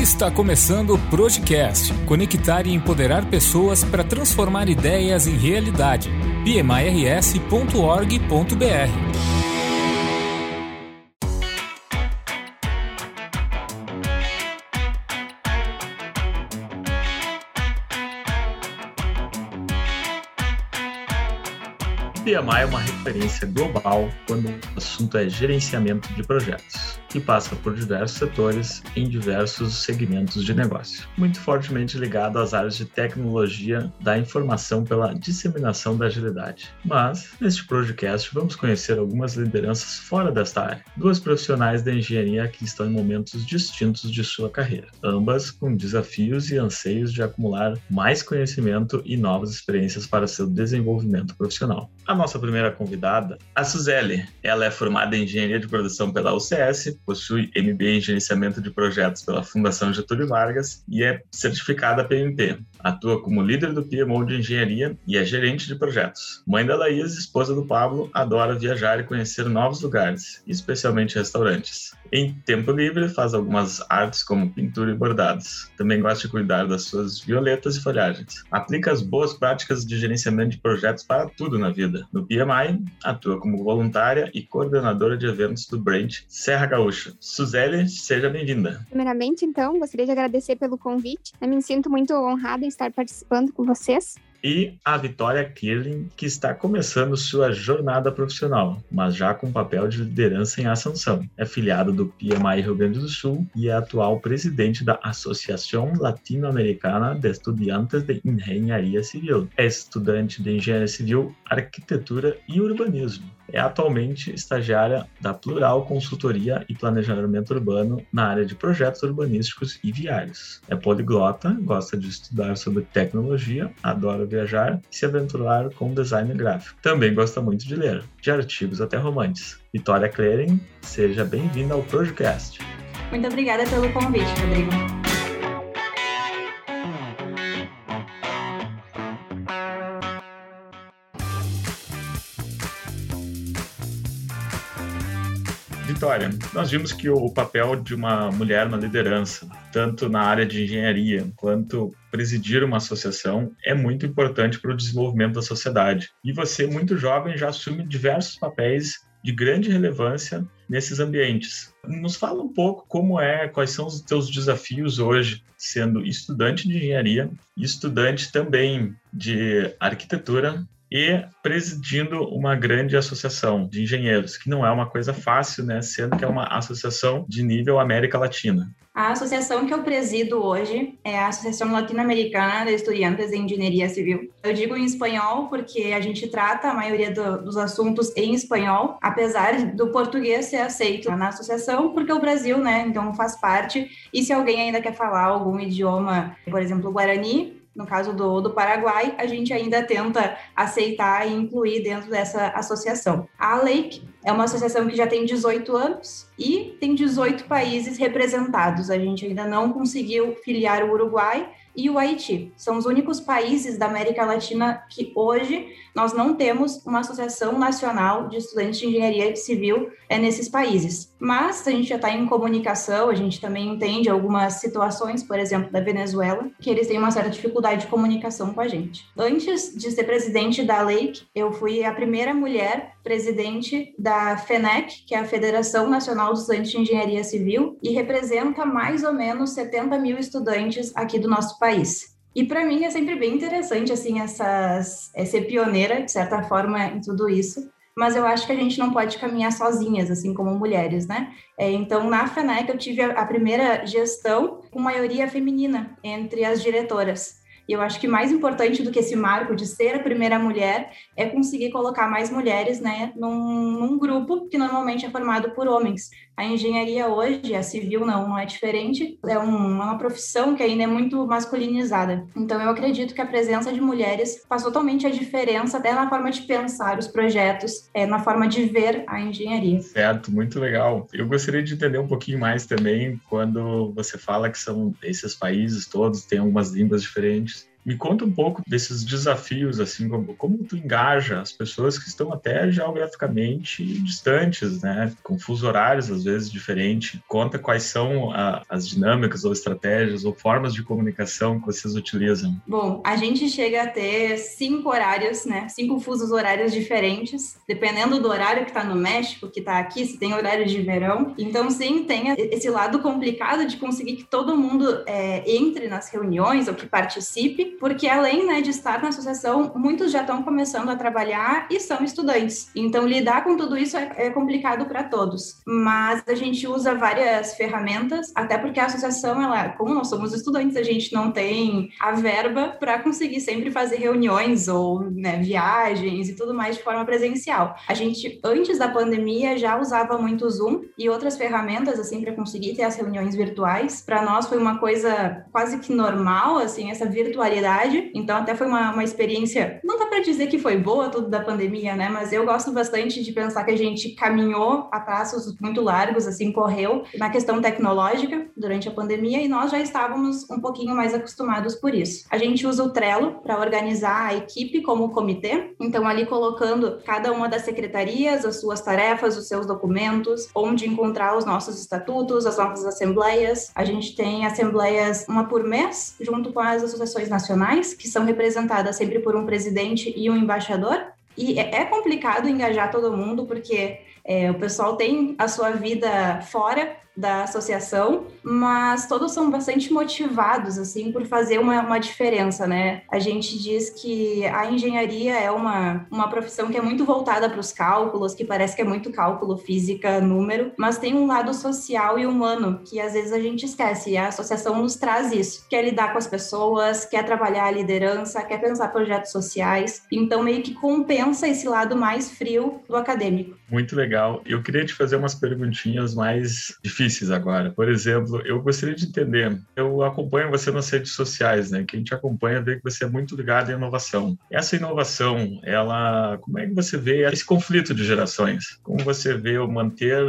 Está começando o Projecast conectar e empoderar pessoas para transformar ideias em realidade. pmirs.org.br PMI é uma referência global quando o assunto é gerenciamento de projetos, que passa por diversos setores em diversos segmentos de negócio, muito fortemente ligado às áreas de tecnologia da informação pela disseminação da agilidade. Mas, neste podcast, vamos conhecer algumas lideranças fora desta área, duas profissionais da engenharia que estão em momentos distintos de sua carreira, ambas com desafios e anseios de acumular mais conhecimento e novas experiências para seu desenvolvimento profissional. A nossa primeira convidada, a Suzeli. Ela é formada em Engenharia de Produção pela UCS, possui MBA em Gerenciamento de Projetos pela Fundação Getúlio Vargas e é certificada PMP. Atua como líder do PMO de Engenharia e é gerente de projetos. Mãe da Laís, esposa do Pablo, adora viajar e conhecer novos lugares, especialmente restaurantes. Em tempo livre, faz algumas artes como pintura e bordados. Também gosta de cuidar das suas violetas e folhagens. Aplica as boas práticas de gerenciamento de projetos para tudo na vida. No PMI, atua como voluntária e coordenadora de eventos do Branch Serra Gaúcha. Suzeli, seja bem-vinda. Primeiramente, então, gostaria de agradecer pelo convite. Eu me sinto muito honrada em estar participando com vocês e a Vitória Kirling, que está começando sua jornada profissional, mas já com papel de liderança em Assunção. É filiado do PMI Rio Grande do Sul e é atual presidente da Associação Latino-Americana de Estudiantes de Engenharia Civil. É estudante de Engenharia Civil, Arquitetura e Urbanismo é atualmente estagiária da Plural Consultoria e Planejamento Urbano na área de projetos urbanísticos e viários. É poliglota, gosta de estudar sobre tecnologia, adora viajar e se aventurar com design gráfico. Também gosta muito de ler, de artigos até romances. Vitória Clering, seja bem-vinda ao Projecast. Muito obrigada pelo convite, Rodrigo. Vitória, nós vimos que o papel de uma mulher na liderança, tanto na área de engenharia quanto presidir uma associação, é muito importante para o desenvolvimento da sociedade. E você, muito jovem, já assume diversos papéis de grande relevância nesses ambientes. Nos fala um pouco como é, quais são os teus desafios hoje, sendo estudante de engenharia, estudante também de arquitetura e presidindo uma grande associação de engenheiros, que não é uma coisa fácil, né, sendo que é uma associação de nível América Latina. A associação que eu presido hoje é a Associação Latino-Americana de Estudiantes de Engenharia Civil. Eu digo em espanhol porque a gente trata a maioria do, dos assuntos em espanhol, apesar do português ser aceito na associação, porque o Brasil, né, então faz parte. E se alguém ainda quer falar algum idioma, por exemplo, guarani, no caso do, do Paraguai, a gente ainda tenta aceitar e incluir dentro dessa associação. A Lake é uma associação que já tem 18 anos e tem 18 países representados. A gente ainda não conseguiu filiar o Uruguai, e o Haiti. São os únicos países da América Latina que hoje nós não temos uma associação nacional de estudantes de engenharia civil é, nesses países. Mas a gente já está em comunicação, a gente também entende algumas situações, por exemplo, da Venezuela, que eles têm uma certa dificuldade de comunicação com a gente. Antes de ser presidente da Lake, eu fui a primeira mulher presidente da FENEC, que é a Federação Nacional dos Estudantes de Engenharia Civil, e representa mais ou menos 70 mil estudantes aqui do nosso país. E para mim é sempre bem interessante assim essas ser pioneira de certa forma em tudo isso. Mas eu acho que a gente não pode caminhar sozinhas, assim como mulheres, né? É, então, na FENEC, eu tive a, a primeira gestão com maioria feminina entre as diretoras. E eu acho que mais importante do que esse marco de ser a primeira mulher é conseguir colocar mais mulheres né, num, num grupo que normalmente é formado por homens. A engenharia hoje, a civil não, não é diferente, é um, uma profissão que ainda é muito masculinizada. Então eu acredito que a presença de mulheres faz totalmente a diferença até na forma de pensar os projetos, é, na forma de ver a engenharia. Certo, muito legal. Eu gostaria de entender um pouquinho mais também quando você fala que são esses países todos têm algumas línguas diferentes Me conta um pouco desses desafios, assim, como, como tu engaja as pessoas que estão até geograficamente distantes, né? Com fuso horários, às vezes, diferentes. Conta quais são a, as dinâmicas ou estratégias ou formas de comunicação que vocês utilizam. Bom, a gente chega a ter cinco horários, né? Cinco fusos horários diferentes, dependendo do horário que está no México, que está aqui, se tem horário de verão. Então, sim, tem esse lado complicado de conseguir que todo mundo é, entre nas reuniões ou que participe, porque além né, de estar na associação, muitos já estão começando a trabalhar e são estudantes. Então, lidar com tudo isso é, é complicado para todos. Mas a gente usa várias ferramentas, até porque a associação, ela, como nós somos estudantes, a gente não tem a verba para conseguir sempre fazer reuniões ou né, viagens e tudo mais de forma presencial. A gente, antes da pandemia, já usava muito o Zoom e outras ferramentas, assim, para conseguir ter as reuniões virtuais. Para nós foi uma coisa quase que normal, assim, essa virtualidade. Então, até foi uma, uma experiência, não dá para dizer que foi boa tudo da pandemia, né? Mas eu gosto bastante de pensar que a gente caminhou a passos muito largos, assim, correu na questão tecnológica durante a pandemia e nós já estávamos um pouquinho mais acostumados por isso. A gente usa o Trello para organizar a equipe como comitê, então ali colocando cada uma das secretarias, as suas tarefas, os seus documentos, onde encontrar os nossos estatutos, as nossas assembleias. A gente tem assembleias uma por mês, junto com as associações nacionais, que são representadas sempre por um presidente e um embaixador. E é, é complicado engajar todo mundo, porque é, o pessoal tem a sua vida fora da associação, mas todos são bastante motivados, assim, por fazer uma, uma diferença, né? A gente diz que a engenharia é uma, uma profissão que é muito voltada para os cálculos, que parece que é muito cálculo, física, número, mas tem um lado social e humano que às vezes a gente esquece, e a associação nos traz isso, quer lidar com as pessoas, quer trabalhar a liderança, quer pensar projetos sociais, então meio que compensa esse lado mais frio do acadêmico. Muito legal. Eu queria te fazer umas perguntinhas mais difíceis difíceis agora. Por exemplo, eu gostaria de entender, eu acompanho você nas redes sociais, né? Quem te acompanha vê que você é muito ligado à inovação. Essa inovação, ela, como é que você vê esse conflito de gerações? Como você vê o manter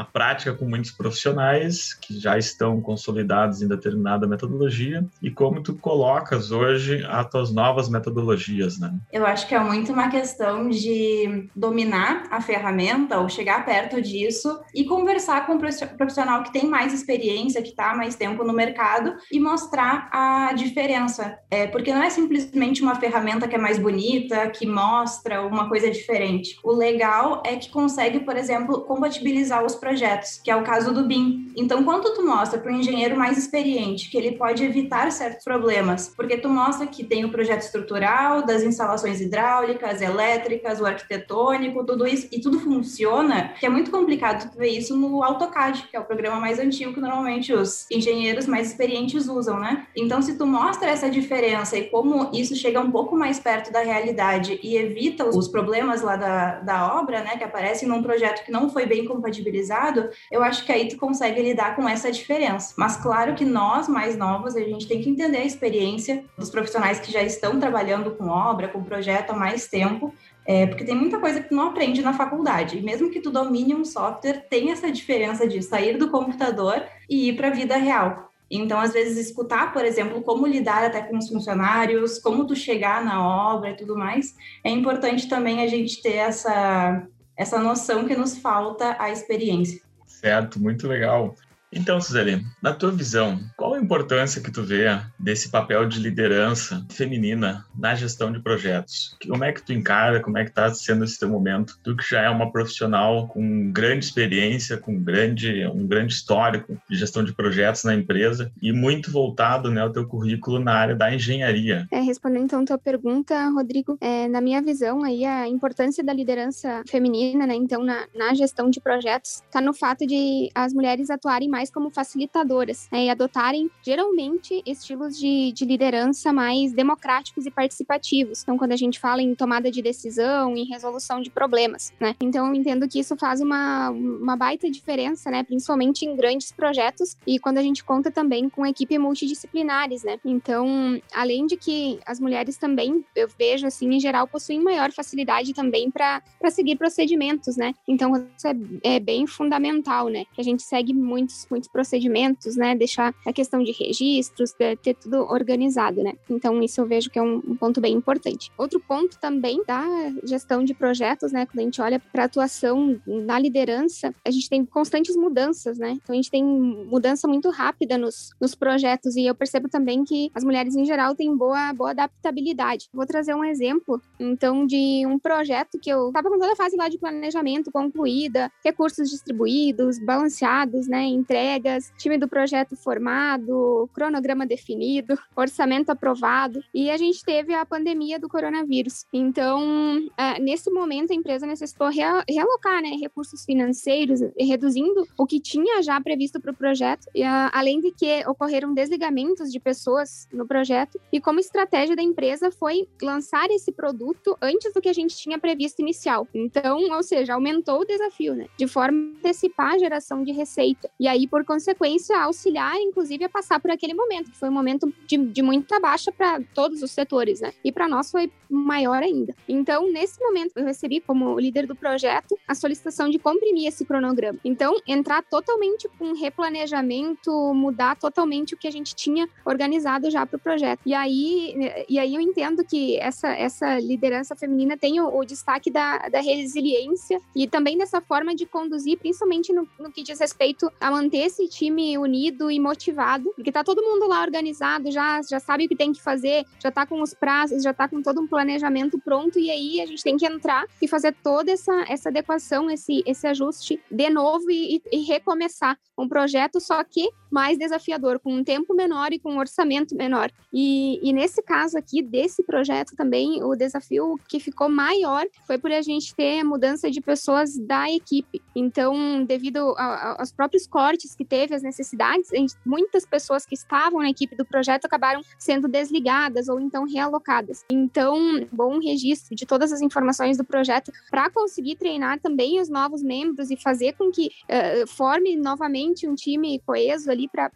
a prática com muitos profissionais que já estão consolidados em determinada metodologia e como tu colocas hoje as tuas novas metodologias, né? Eu acho que é muito uma questão de dominar a ferramenta ou chegar perto disso e conversar com o profissional que tem mais experiência, que está mais tempo no mercado e mostrar a diferença. É, porque não é simplesmente uma ferramenta que é mais bonita, que mostra uma coisa diferente. O legal é que consegue, por exemplo, compatibilizar os projetos projetos, que é o caso do BIM. Então, quando tu mostra para o engenheiro mais experiente que ele pode evitar certos problemas, porque tu mostra que tem o projeto estrutural, das instalações hidráulicas, elétricas, o arquitetônico, tudo isso, e tudo funciona, que é muito complicado tu ver isso no AutoCAD, que é o programa mais antigo que normalmente os engenheiros mais experientes usam, né? Então, se tu mostra essa diferença e como isso chega um pouco mais perto da realidade e evita os problemas lá da, da obra, né, que aparecem num projeto que não foi bem compatibilizado, mercado, eu acho que aí tu consegue lidar com essa diferença. Mas claro que nós, mais novos, a gente tem que entender a experiência dos profissionais que já estão trabalhando com obra, com projeto há mais tempo, é, porque tem muita coisa que tu não aprende na faculdade. E mesmo que tu domine um software, tem essa diferença de sair do computador e ir para a vida real. Então, às vezes, escutar, por exemplo, como lidar até com os funcionários, como tu chegar na obra e tudo mais, é importante também a gente ter essa essa noção que nos falta a experiência. Certo, muito legal. Então, Suzeli, na tua visão, qual a importância que tu vê desse papel de liderança feminina na gestão de projetos? Como é que tu encara, como é que está sendo esse teu momento? Tu que já é uma profissional com grande experiência, com grande, um grande histórico de gestão de projetos na empresa e muito voltado né, ao teu currículo na área da engenharia. É, respondendo então a tua pergunta, Rodrigo, é, na minha visão aí a importância da liderança feminina, né, então na, na gestão de projetos, está no fato de as mulheres atuarem mais mais como facilitadoras né, e adotarem geralmente estilos de, de liderança mais democráticos e participativos. Então, quando a gente fala em tomada de decisão, em resolução de problemas, né? Então, eu entendo que isso faz uma, uma baita diferença, né? Principalmente em grandes projetos e quando a gente conta também com equipe multidisciplinares, né? Então, além de que as mulheres também, eu vejo assim, em geral, possuem maior facilidade também para seguir procedimentos, né? Então, isso é, é bem fundamental, né? Que a gente segue muitos muitos procedimentos, né? Deixar a questão de registros, de ter tudo organizado, né? Então, isso eu vejo que é um, um ponto bem importante. Outro ponto também da gestão de projetos, né? Quando a gente olha para a atuação na liderança, a gente tem constantes mudanças, né? Então, a gente tem mudança muito rápida nos, nos projetos e eu percebo também que as mulheres em geral têm boa, boa adaptabilidade. Vou trazer um exemplo, então, de um projeto que eu estava com toda a fase lá de planejamento concluída, recursos distribuídos, balanceados, né? Entregas, time do projeto formado, cronograma definido, orçamento aprovado e a gente teve a pandemia do coronavírus. Então, uh, nesse momento, a empresa necessitou realocar né, recursos financeiros, reduzindo o que tinha já previsto para o projeto, uh, além de que ocorreram desligamentos de pessoas no projeto. E como estratégia da empresa foi lançar esse produto antes do que a gente tinha previsto inicial. Então, ou seja, aumentou o desafio, né? De forma a antecipar a geração de receita. E aí, por consequência, auxiliar, inclusive, a passar por aquele momento, que foi um momento de, de muita baixa para todos os setores, né? E para nós foi maior ainda. Então, nesse momento, eu recebi como líder do projeto a solicitação de comprimir esse cronograma. Então, entrar totalmente com replanejamento, mudar totalmente o que a gente tinha organizado já para o projeto. E aí, e aí eu entendo que essa, essa liderança feminina tem o, o destaque da, da resiliência e também dessa forma de conduzir, principalmente no, no que diz respeito a manter esse time unido e motivado, porque tá todo mundo lá organizado, já, já sabe o que tem que fazer, já tá com os prazos, já tá com todo um planejamento pronto, e aí a gente tem que entrar e fazer toda essa, essa adequação, esse, esse ajuste de novo e, e recomeçar um projeto, só que mais desafiador, com um tempo menor e com um orçamento menor. E, e nesse caso aqui, desse projeto também, o desafio que ficou maior foi por a gente ter mudança de pessoas da equipe. Então, devido a, a, aos próprios cortes que teve, as necessidades, muitas pessoas que estavam na equipe do projeto acabaram sendo desligadas ou então realocadas. Então, bom registro de todas as informações do projeto para conseguir treinar também os novos membros e fazer com que uh, forme novamente um time coeso ali para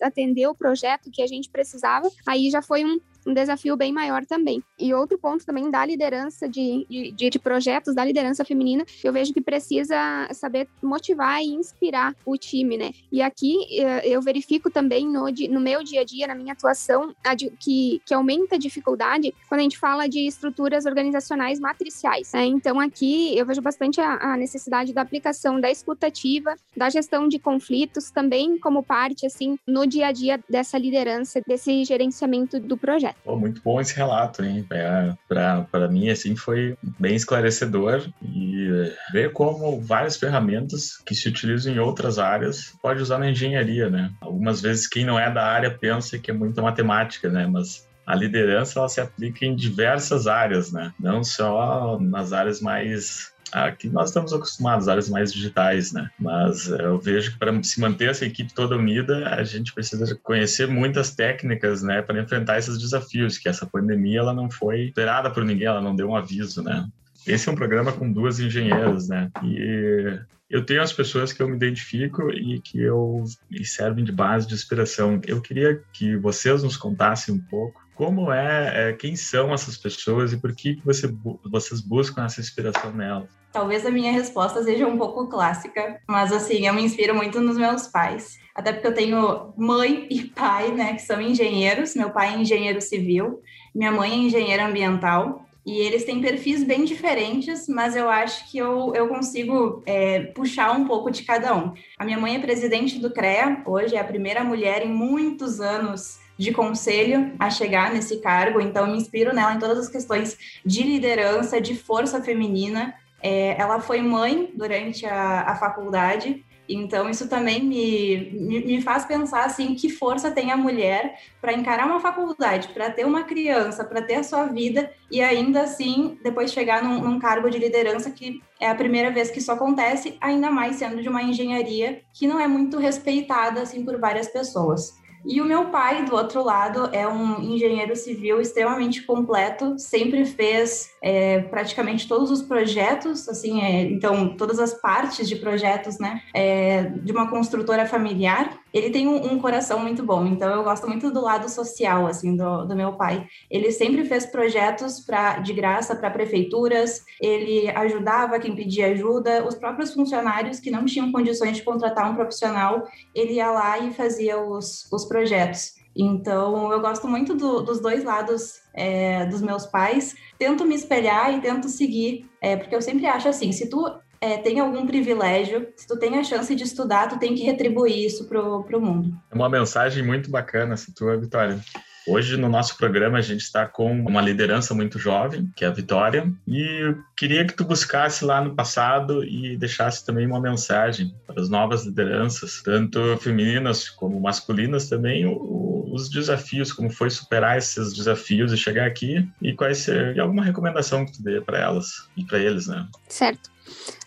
atender o projeto que a gente precisava. Aí já foi um, um desafio bem maior também. E outro ponto também da liderança de, de, de, projetos, da liderança feminina, eu vejo que precisa saber motivar e inspirar o time, né? E aqui eh, eu verifico também no, no meu dia a dia, na minha atuação, que, que aumenta a dificuldade quando a gente fala de estruturas organizacionais matriciais. Né? Então aqui eu vejo bastante a, a necessidade da aplicação da escutativa, da gestão de conflitos, também como parte, assim, no dia a dia dessa liderança, desse gerenciamento do projeto. Pô, muito bom esse relato, hein? É, para mim, assim, foi bem esclarecedor e ver como várias ferramentas que se utilizam em outras áreas pode usar na engenharia, né? Algumas vezes quem não é da área pensa que é muita matemática, né? Mas a liderança ela se aplica em diversas áreas, né? Não só nas áreas mais Aqui nós estamos acostumados, áreas mais digitais, né? Mas eu vejo que para se manter essa equipe toda unida, a gente precisa conhecer muitas técnicas, né, para enfrentar esses desafios, que essa pandemia ela não foi esperada por ninguém, ela não deu um aviso, né? Esse é um programa com duas engenheiras, né? E eu tenho as pessoas que eu me identifico e que eu me servem de base de inspiração. Eu queria que vocês nos contassem um pouco como é, é, quem são essas pessoas e por que, que você, vocês buscam essa inspiração nelas? Talvez a minha resposta seja um pouco clássica, mas assim, eu me inspiro muito nos meus pais. Até porque eu tenho mãe e pai, né, que são engenheiros. Meu pai é engenheiro civil, minha mãe é engenheira ambiental. E eles têm perfis bem diferentes, mas eu acho que eu, eu consigo é, puxar um pouco de cada um. A minha mãe é presidente do CREA, hoje é a primeira mulher em muitos anos de conselho a chegar nesse cargo, então me inspiro nela em todas as questões de liderança, de força feminina. É, ela foi mãe durante a, a faculdade, então isso também me, me, me, faz pensar assim que força tem a mulher para encarar uma faculdade, para ter uma criança, para ter a sua vida e ainda assim depois chegar num, num cargo de liderança que é a primeira vez que isso acontece, ainda mais sendo de uma engenharia que não é muito respeitada assim por várias pessoas. E o meu pai, do outro lado, é um engenheiro civil extremamente completo, sempre fez é, praticamente todos os projetos, assim, é, então, todas as partes de projetos, né, é, de uma construtora familiar. Ele tem um, um, coração muito bom, então eu gosto muito do lado social, assim, do, do meu pai. Ele sempre fez projetos pra, de graça para prefeituras, ele ajudava quem pedia ajuda, os próprios funcionários que não tinham condições de contratar um profissional, ele ia lá e fazia os, os projetos. Então, eu gosto muito do, dos dois lados é, dos meus pais, tento me espelhar e tento seguir, é, porque eu sempre acho assim, se tu é, tem algum privilégio, se tu tem a chance de estudar, tu tem que retribuir isso pro, pro mundo. É uma mensagem muito bacana essa tua, Vitória. Hoje, no nosso programa, a gente está com uma liderança muito jovem, que é a Vitória, e eu queria que tu buscasse lá no passado e deixasse também uma mensagem para as novas lideranças, tanto femininas como masculinas também, os desafios, como foi superar esses desafios e chegar aqui, e quais ser, e alguma recomendação que tu dê para elas e para eles, né? Certo.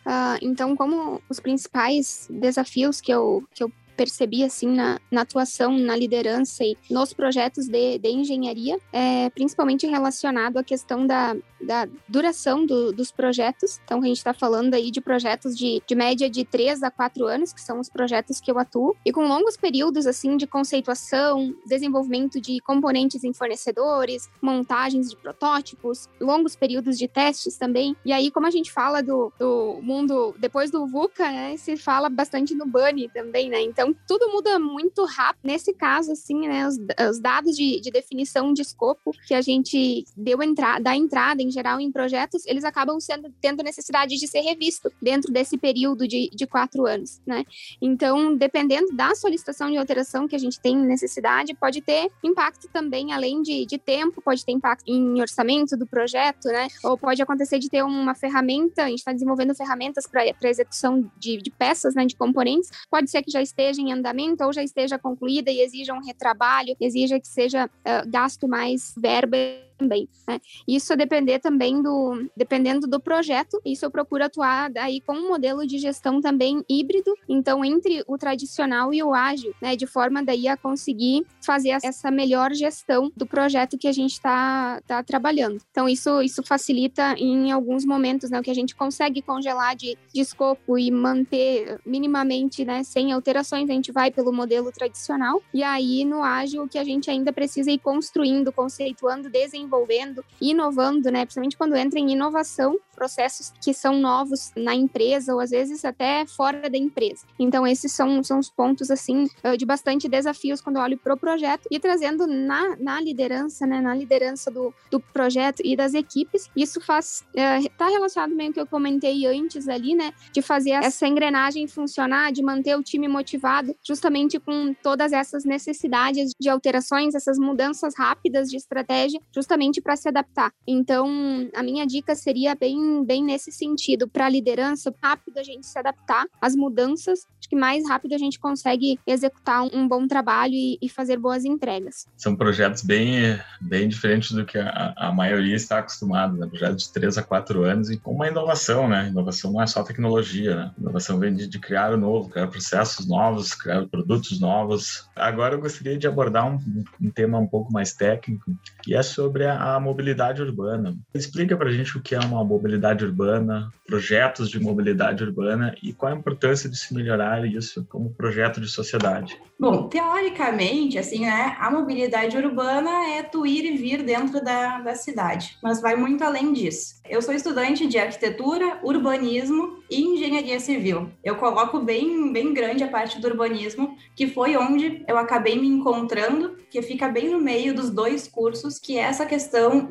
Uh, então, como os principais desafios que eu, que eu percebi assim na, na atuação, na liderança e nos projetos de, de engenharia, é, principalmente relacionado à questão da, da duração do, dos projetos. Então, a gente está falando aí de projetos de, de média de 3 a 4 anos, que são os projetos que eu atuo, e com longos períodos assim de conceituação, desenvolvimento de componentes em fornecedores, montagens de protótipos, longos períodos de testes também. E aí, como a gente fala do, do mundo depois do VUCA, né, se fala bastante no BUNny também, né? Então, então, tudo muda muito rápido. Nesse caso, assim, né, os, os dados de, de, definição de escopo que a gente deu entrada, da entrada em geral em projetos, eles acabam sendo, tendo necessidade de ser revisto dentro desse período de, de quatro anos, né? Então, dependendo da solicitação de alteração que a gente tem necessidade, pode ter impacto também, além de, de tempo, pode ter impacto em orçamento do projeto, né? Ou pode acontecer de ter uma ferramenta, a gente está desenvolvendo ferramentas para execução de, de peças, né, de componentes, pode ser que já esteja esteja em andamento ou já esteja concluída e exija um retrabalho, exija que seja uh, gasto mais verba também. Né? Isso a depender também do, dependendo do projeto, isso eu procuro atuar aí com um modelo de gestão também híbrido, então entre o tradicional e o ágil, né? De forma daí a conseguir fazer essa melhor gestão do projeto que a gente está tá trabalhando. Então isso, isso facilita em alguns momentos, né? O que a gente consegue congelar de, de escopo e manter minimamente, né? Sem alterações, a gente vai pelo modelo tradicional. E aí no ágil o que a gente ainda precisa ir construindo, conceituando, desenvolvendo desenvolvendo, inovando, né? Principalmente quando entra em inovação, processos que são novos na empresa ou às vezes até fora da empresa. Então esses são, são os pontos assim de bastante desafios quando eu olho para o projeto e trazendo na, na liderança, né? Na liderança do, do projeto e das equipes. Isso faz está é, relacionado meio que eu comentei antes ali, né? De fazer essa engrenagem funcionar, de manter o time motivado, justamente com todas essas necessidades de alterações, essas mudanças rápidas de estratégia, justamente justamente para se adaptar. Então, a minha dica seria bem, bem nesse sentido, para a liderança, rápido a gente se adaptar às mudanças, acho que mais rápido a gente consegue executar um bom trabalho e, e fazer boas entregas. São projetos bem, bem diferentes do que a, a maioria está acostumada, né? projetos de 3 a 4 anos e com uma inovação, né? Inovação não é só tecnologia, né? Inovação vem de, de criar o novo, criar processos novos, criar produtos novos. Agora eu gostaria de abordar um, um tema um pouco mais técnico, que é sobre sobre a, mobilidade urbana. Explica para a gente o que é uma mobilidade urbana, projetos de mobilidade urbana e qual a importância de se melhorar isso como projeto de sociedade. Bom, teoricamente, assim, né, a mobilidade urbana é tu ir e vir dentro da, da cidade, mas vai muito além disso. Eu sou estudante de arquitetura, urbanismo e engenharia civil. Eu coloco bem, bem grande a parte do urbanismo, que foi onde eu acabei me encontrando, que fica bem no meio dos dois cursos, que é essa questão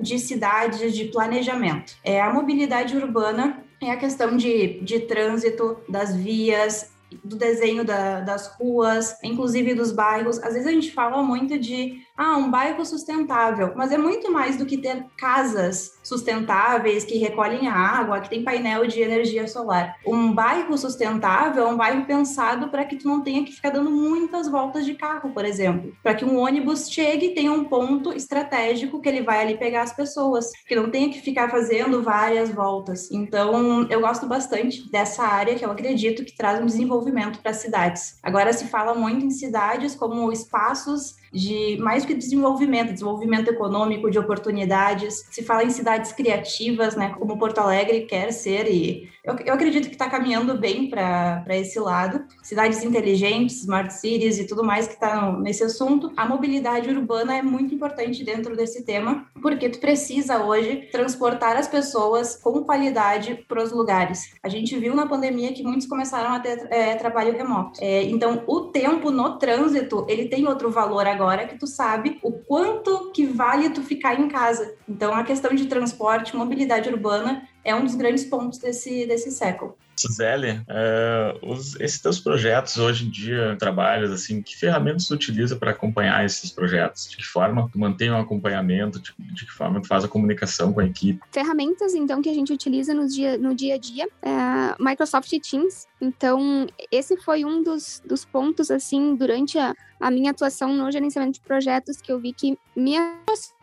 de cidades, de planejamento. É a mobilidade urbana é a questão de, de trânsito, das vias, do desenho da, das ruas, inclusive dos bairros. Às vezes a gente fala muito de ah, um bairro sustentável, mas é muito mais do que ter casas sustentáveis que recolhem água, que tem painel de energia solar. Um bairro sustentável é um bairro pensado para que tu não tenha que ficar dando muitas voltas de carro, por exemplo, para que um ônibus chegue e tenha um ponto estratégico que ele vai ali pegar as pessoas, que não tenha que ficar fazendo várias voltas. Então, eu gosto bastante dessa área que eu acredito que traz um desenvolvimento para as cidades. Agora se fala muito em cidades como espaços de mais que desenvolvimento, desenvolvimento econômico, de oportunidades. Se fala em cidades criativas, né, como Porto Alegre quer ser e eu, eu acredito que está caminhando bem para esse lado. Cidades inteligentes, smart cities e tudo mais que está nesse assunto. A mobilidade urbana é muito importante dentro desse tema, porque tu precisa hoje transportar as pessoas com qualidade para os lugares. A gente viu na pandemia que muitos começaram a ter é, trabalho remoto. É, então, o tempo no trânsito, ele tem outro valor agora que tu sabe o quanto que vale tu ficar em casa. Então, a questão de transporte, mobilidade urbana é um dos grandes pontos desse, desse século. Suzelle, uh, os, esses teus projetos hoje em dia, trabalhos, assim, que ferramentas tu utiliza para acompanhar esses projetos? De que forma tu mantém o um acompanhamento? De, de, que forma tu faz a comunicação com a equipe? Ferramentas, então, que a gente utiliza no dia, no dia a dia, é Microsoft Teams. Então, esse foi um dos, dos pontos, assim, durante a, a minha atuação no gerenciamento de projetos que eu vi que me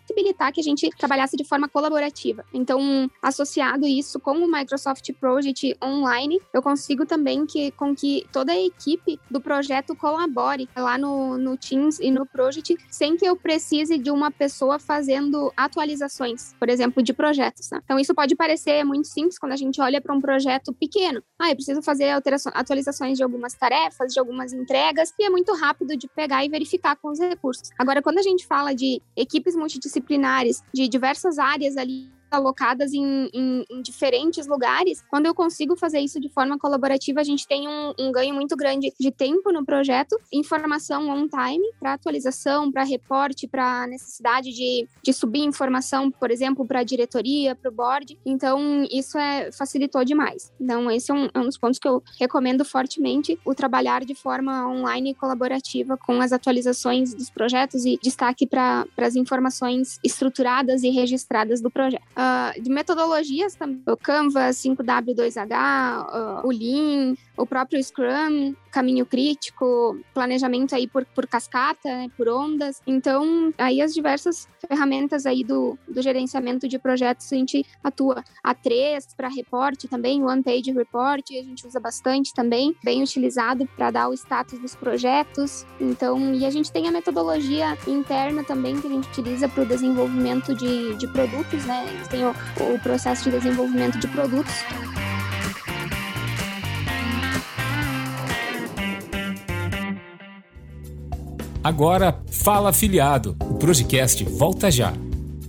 possibilitar que a gente trabalhasse de forma colaborativa. Então, associado isso com o Microsoft Project Online, eu consigo também que com que toda a equipe do projeto colabore lá no, no Teams e no Project, sem que eu precise de uma pessoa fazendo atualizações, por exemplo, de projetos. Né? Então, isso pode parecer muito simples quando a gente olha para um projeto pequeno. Ah, eu preciso fazer atualizações de algumas tarefas, de algumas entregas, e é muito rápido de pegar e verificar com os recursos. Agora, quando a gente fala de equipes multidisciplinares, disciplinares de diversas áreas ali alocadas em, em, em, diferentes lugares, quando eu consigo fazer isso de forma colaborativa, a gente tem um, um ganho muito grande de tempo no projeto, informação on time para atualização, para reporte, para necessidade de, de subir informação, por exemplo, para a diretoria, para o board. Então, isso é, facilitou demais. Então, esse é um, é um dos pontos que eu recomendo fortemente, o trabalhar de forma online e colaborativa com as atualizações dos projetos e destaque para as informações estruturadas e registradas do projeto. Uh, de metodologias também, o Canva 5W2H, uh, o Lean, o próprio Scrum, caminho crítico, planejamento aí por, por cascata, né, por ondas. Então, aí as diversas ferramentas aí do, do gerenciamento de projetos a gente atua. A 3 para reporte também, One Page Report, a gente usa bastante também, bem utilizado para dar o status dos projetos. Então, e a gente tem a metodologia interna também que a gente utiliza para o desenvolvimento de, de produtos, né? Tem o, o processo de desenvolvimento de produtos. Agora, Fala Afiliado. O Projecast volta já.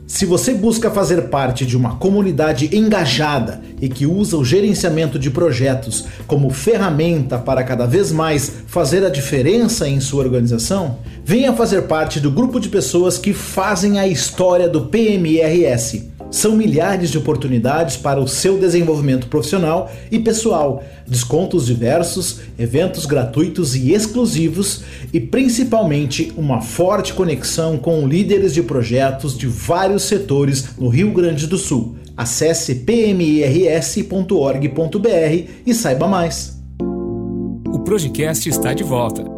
Se você busca fazer parte de uma comunidade engajada e que usa o gerenciamento de projetos como ferramenta para cada vez mais fazer a diferença em sua organização, venha fazer parte do grupo de pessoas que fazem a história do PMRS são milhares de oportunidades para o seu desenvolvimento profissional e pessoal, descontos diversos, eventos gratuitos e exclusivos e principalmente uma forte conexão com líderes de projetos de vários setores no Rio Grande do Sul. Acesse pmirs.org.br e saiba mais. O Projecast está de volta.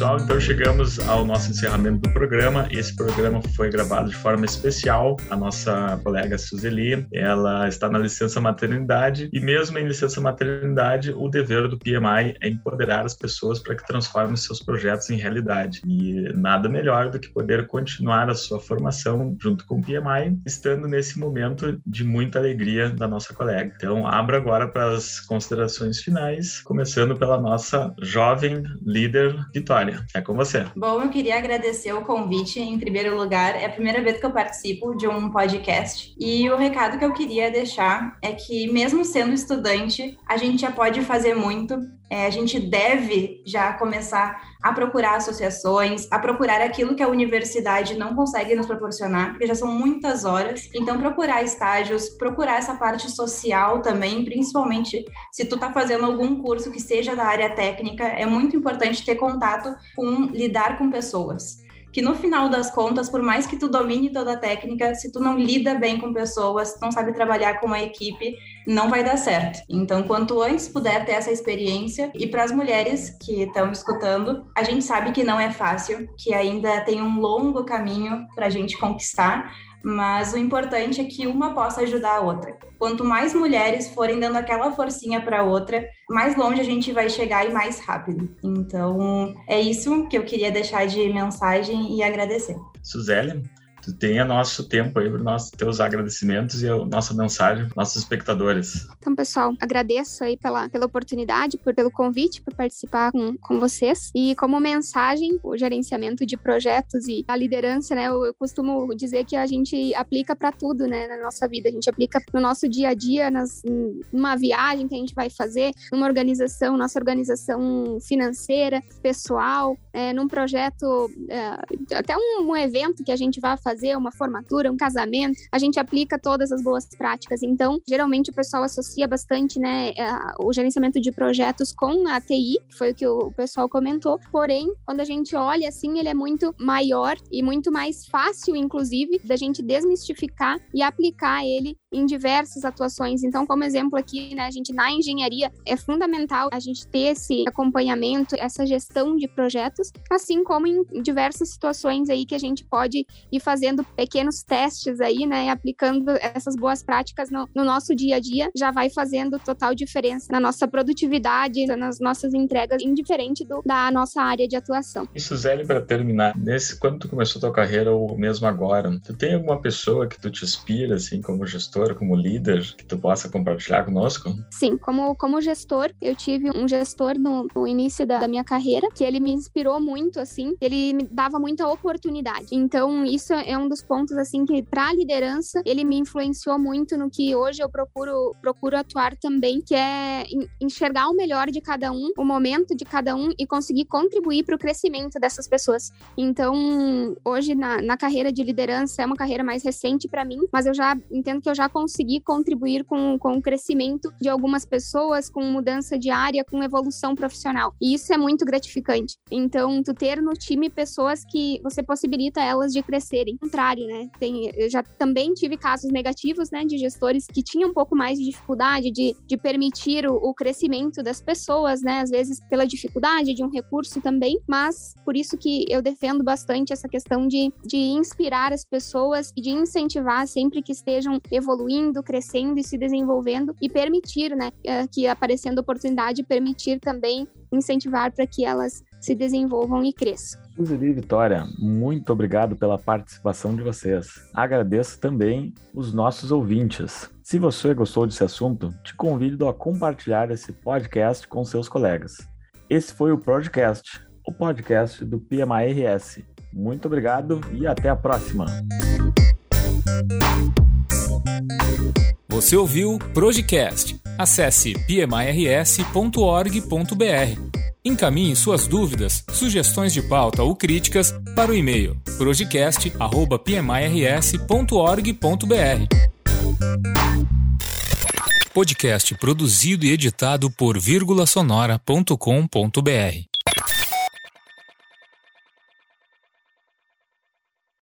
Pessoal, então chegamos ao nosso encerramento do programa. Esse programa foi gravado de forma especial. A nossa colega Suzeli, ela está na licença maternidade e mesmo em licença maternidade, o dever do PMI é empoderar as pessoas para que transformem seus projetos em realidade. E nada melhor do que poder continuar a sua formação junto com o PMI, estando nesse momento de muita alegria da nossa colega. Então, abro agora para as considerações finais, começando pela nossa jovem líder Vitória é com você. Bom, eu queria agradecer o convite em primeiro lugar. É a primeira vez que eu participo de um podcast. E o recado que eu queria deixar é que, mesmo sendo estudante, a gente já pode fazer muito. É, a gente deve já começar a procurar associações, a procurar aquilo que a universidade não consegue nos proporcionar, porque já são muitas horas. Então, procurar estágios, procurar essa parte social também, principalmente se tu tá fazendo algum curso que seja da área técnica, é muito importante ter contato com lidar com pessoas que no final das contas, por mais que tu domine toda a técnica, se tu não lida bem com pessoas, não sabe trabalhar com uma equipe, não vai dar certo. Então, quanto antes puder ter essa experiência, e para as mulheres que estão escutando, a gente sabe que não é fácil, que ainda tem um longo caminho para a gente conquistar, mas o importante é que uma possa ajudar a outra. Quanto mais mulheres forem dando aquela forcinha para outra, mais longe a gente vai chegar e mais rápido. Então, é isso que eu queria deixar de mensagem e agradecer. Suzelle, tenha nosso tempo aí para nossos teus agradecimentos e a nossa mensagem para nossos espectadores. Então, pessoal, agradeço aí pela, pela oportunidade, por, pelo convite para participar com, com vocês. E como mensagem, o gerenciamento de projetos e a liderança, né? Eu, eu costumo dizer que a gente aplica para tudo, né, na nossa vida. A gente aplica no nosso dia a dia, nas, numa viagem que a gente vai fazer, numa organização, nossa organização financeira, pessoal, é, num projeto, é, até um, um evento que a gente vai fazer fazer uma formatura, um casamento, a gente aplica todas as boas práticas. Então, geralmente o pessoal associa bastante, né, o gerenciamento de projetos com a TI, que foi o que o pessoal comentou. Porém, quando a gente olha assim, ele é muito maior e muito mais fácil, inclusive, da gente desmistificar e aplicar ele em diversas atuações. Então, como exemplo aqui, né, a gente na engenharia é fundamental a gente ter esse acompanhamento, essa gestão de projetos, assim como em diversas situações aí que a gente pode ir fazendo pequenos testes aí, né, aplicando essas boas práticas no, no nosso dia a dia, já vai fazendo total diferença na nossa produtividade, nas nossas entregas, indiferente do, da nossa área de atuação. E Suzeli, para terminar, nesse quando tu começou tua carreira ou mesmo agora, tu tem alguma pessoa que tu te inspira assim como gestor gestor, como líder, que tu possa compartilhar conosco? Sim, como, como gestor, eu tive um gestor no, no início da, da, minha carreira, que ele me inspirou muito, assim, ele me dava muita oportunidade. Então, isso é um dos pontos, assim, que para liderança, ele me influenciou muito no que hoje eu procuro, procuro atuar também, que é enxergar o melhor de cada um, o momento de cada um e conseguir contribuir para o crescimento dessas pessoas. Então, hoje, na, na carreira de liderança, é uma carreira mais recente para mim, mas eu já entendo que eu já conseguir contribuir com, com o crescimento de algumas pessoas, com mudança de área, com evolução profissional. E isso é muito gratificante. Então, tu ter no time pessoas que você possibilita elas de crescerem. Ao contrário, né? Tem, eu já também tive casos negativos, né, de gestores que tinham um pouco mais de dificuldade de, de permitir o, o crescimento das pessoas, né? Às vezes pela dificuldade de um recurso também, mas por isso que eu defendo bastante essa questão de, de inspirar as pessoas e de incentivar sempre que estejam evoluindo evoluindo, crescendo e se desenvolvendo e permitir, né, eh, que aparecendo oportunidade, permitir também incentivar para que elas se desenvolvam e cresçam. Suzeli e Vitória, muito obrigado pela participação de vocês. Agradeço também os nossos ouvintes. Se você gostou desse assunto, te convido a compartilhar esse podcast com seus colegas. Esse foi o Podcast, o podcast do PMARS. Muito obrigado e até a próxima. Você ouviu Projecast. Acesse pmirs.org.br. Encaminhe suas dúvidas, sugestões de pauta ou críticas para o e-mail projecast@pmirs.org.br. Podcast produzido e editado por vírgulasonora.com.br.